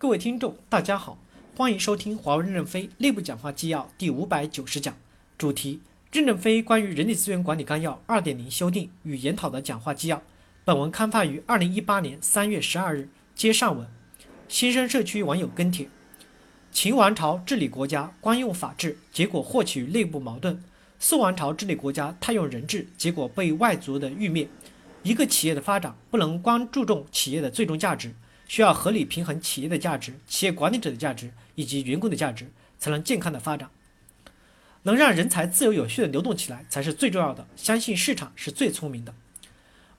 各位听众，大家好，欢迎收听华为任正非内部讲话纪要第五百九十讲，主题：任正非关于人力资源管理纲要二点零修订与研讨的讲话纪要。本文刊发于二零一八年三月十二日。接上文，新生社区网友跟帖：秦王朝治理国家光用法治，结果获取内部矛盾；宋王朝治理国家太用人治，结果被外族的欲灭。一个企业的发展不能光注重企业的最终价值。需要合理平衡企业的价值、企业管理者的价值以及员工的价值，才能健康的发展。能让人才自由有序的流动起来才是最重要的。相信市场是最聪明的。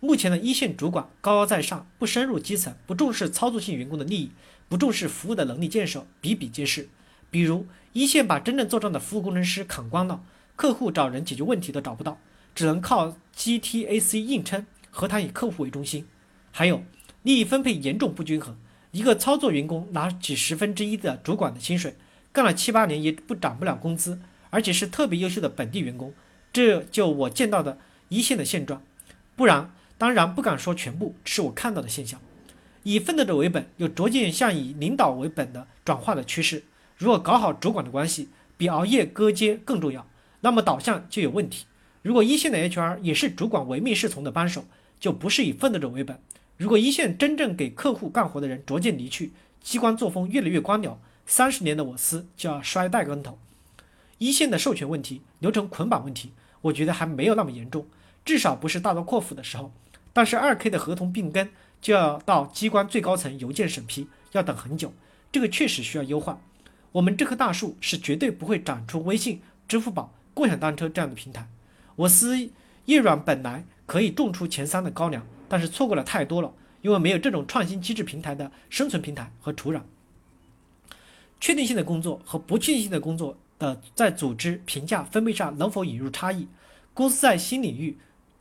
目前的一线主管高高在上，不深入基层，不重视操作性员工的利益，不重视服务的能力建设，比比皆是。比如一线把真正做账的服务工程师砍光了，客户找人解决问题都找不到，只能靠 GTAC 硬撑，何谈以客户为中心？还有。利益分配严重不均衡，一个操作员工拿几十分之一的主管的薪水，干了七八年也不涨不了工资，而且是特别优秀的本地员工，这就我见到的一线的现状。不然，当然不敢说全部，是我看到的现象。以奋斗者为本，有逐渐向以领导为本的转化的趋势。如果搞好主管的关系，比熬夜割接更重要，那么导向就有问题。如果一线的 HR 也是主管唯命是从的帮手，就不是以奋斗者为本。如果一线真正给客户干活的人逐渐离去，机关作风越来越官僚，三十年的我司就要摔带跟头。一线的授权问题、流程捆绑问题，我觉得还没有那么严重，至少不是大刀阔斧的时候。但是二 K 的合同并更就要到机关最高层邮件审批，要等很久，这个确实需要优化。我们这棵大树是绝对不会长出微信、支付宝、共享单车这样的平台。我司叶软本来可以种出前三的高粱。但是错过了太多了，因为没有这种创新机制平台的生存平台和土壤。确定性的工作和不确定性的工作的在组织评价分配上能否引入差异？公司在新领域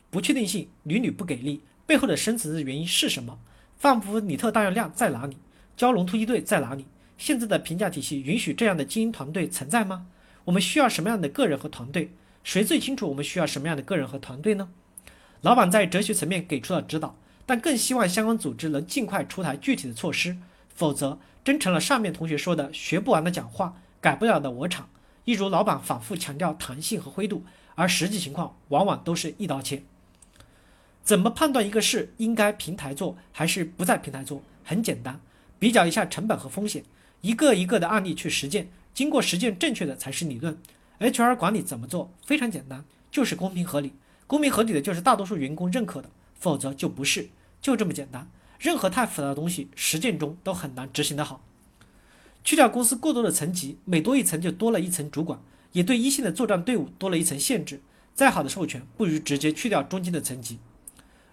不确定性屡屡不给力，背后的深层次原因是什么？范弗里特大用量在哪里？蛟龙突击队在哪里？现在的评价体系允许这样的精英团队存在吗？我们需要什么样的个人和团队？谁最清楚我们需要什么样的个人和团队呢？老板在哲学层面给出了指导，但更希望相关组织能尽快出台具体的措施，否则真成了上面同学说的学不完的讲话，改不了的我厂。一如老板反复强调弹性和灰度，而实际情况往往都是一刀切。怎么判断一个事应该平台做还是不在平台做？很简单，比较一下成本和风险，一个一个的案例去实践，经过实践正确的才是理论。HR 管理怎么做？非常简单，就是公平合理。公平合理的就是大多数员工认可的，否则就不是，就这么简单。任何太复杂的东西，实践中都很难执行得好。去掉公司过多的层级，每多一层就多了一层主管，也对一线的作战队伍多了一层限制。再好的授权，不如直接去掉中间的层级。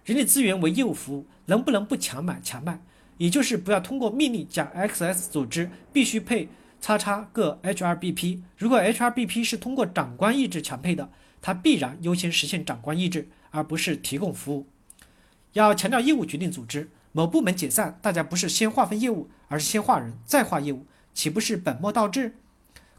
人力资源为业务服务，能不能不强买强卖？也就是不要通过命令讲 XS 组织必须配叉叉个 HRBP，如果 HRBP 是通过长官意志强配的。它必然优先实现长官意志，而不是提供服务。要强调业务决定组织，某部门解散，大家不是先划分业务，而是先划人，再划业务，岂不是本末倒置？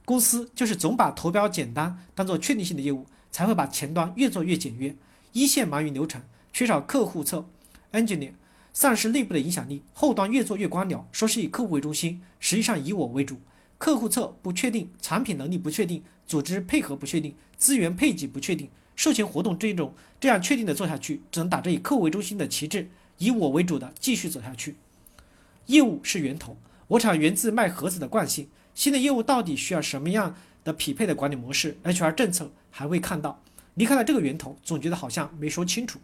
公司就是总把投标简单当做确定性的业务，才会把前端越做越简约。一线忙于流程，缺少客户侧 engineer，丧失内部的影响力；后端越做越官僚，说是以客户为中心，实际上以我为主。客户侧不确定，产品能力不确定，组织配合不确定，资源配给不确定，售前活动这种这样确定的做下去，只能打着以客户为中心的旗帜，以我为主的继续走下去。业务是源头，我厂源自卖盒子的惯性。新的业务到底需要什么样的匹配的管理模式？HR 政策还未看到。离开了这个源头，总觉得好像没说清楚。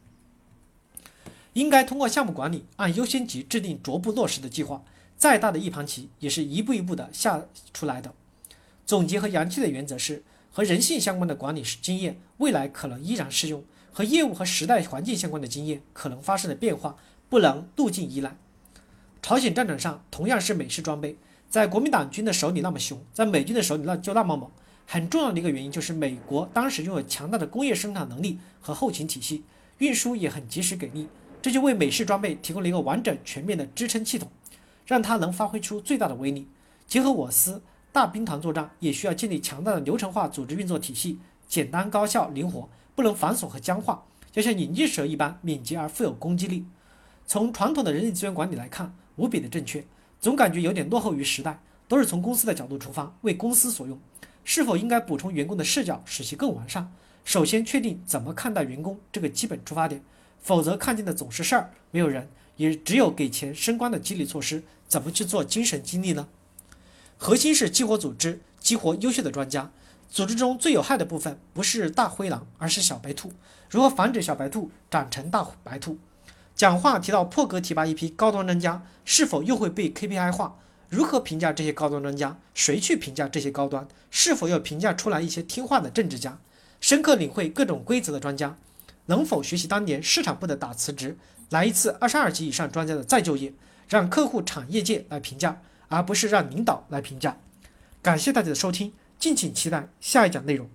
应该通过项目管理按优先级制定逐步落实的计划。再大的一盘棋，也是一步一步的下出来的。总结和扬弃的原则是：和人性相关的管理经验，未来可能依然适用；和业务和时代环境相关的经验，可能发生了变化，不能路径依赖。朝鲜战场上同样是美式装备，在国民党军的手里那么凶，在美军的手里那就那么猛。很重要的一个原因就是，美国当时拥有强大的工业生产能力和后勤体系，运输也很及时给力，这就为美式装备提供了一个完整全面的支撑系统。让它能发挥出最大的威力。结合我司大兵团作战，也需要建立强大的流程化组织运作体系，简单、高效、灵活，不能繁琐和僵化，要像引力蛇一般敏捷而富有攻击力。从传统的人力资源管理来看，无比的正确。总感觉有点落后于时代。都是从公司的角度出发，为公司所用。是否应该补充员工的视角，使其更完善？首先确定怎么看待员工这个基本出发点，否则看见的总是事儿，没有人，也只有给钱升官的激励措施，怎么去做精神激励呢？核心是激活组织，激活优秀的专家。组织中最有害的部分不是大灰狼，而是小白兔。如何防止小白兔长成大白兔？讲话提到破格提拔一批高端专家，是否又会被 KPI 化？如何评价这些高端专家？谁去评价这些高端？是否要评价出来一些听话的政治家？深刻领会各种规则的专家，能否学习当年市场部的打辞职，来一次二十二级以上专家的再就业？让客户、产业界来评价，而不是让领导来评价。感谢大家的收听。敬请期待下一讲内容。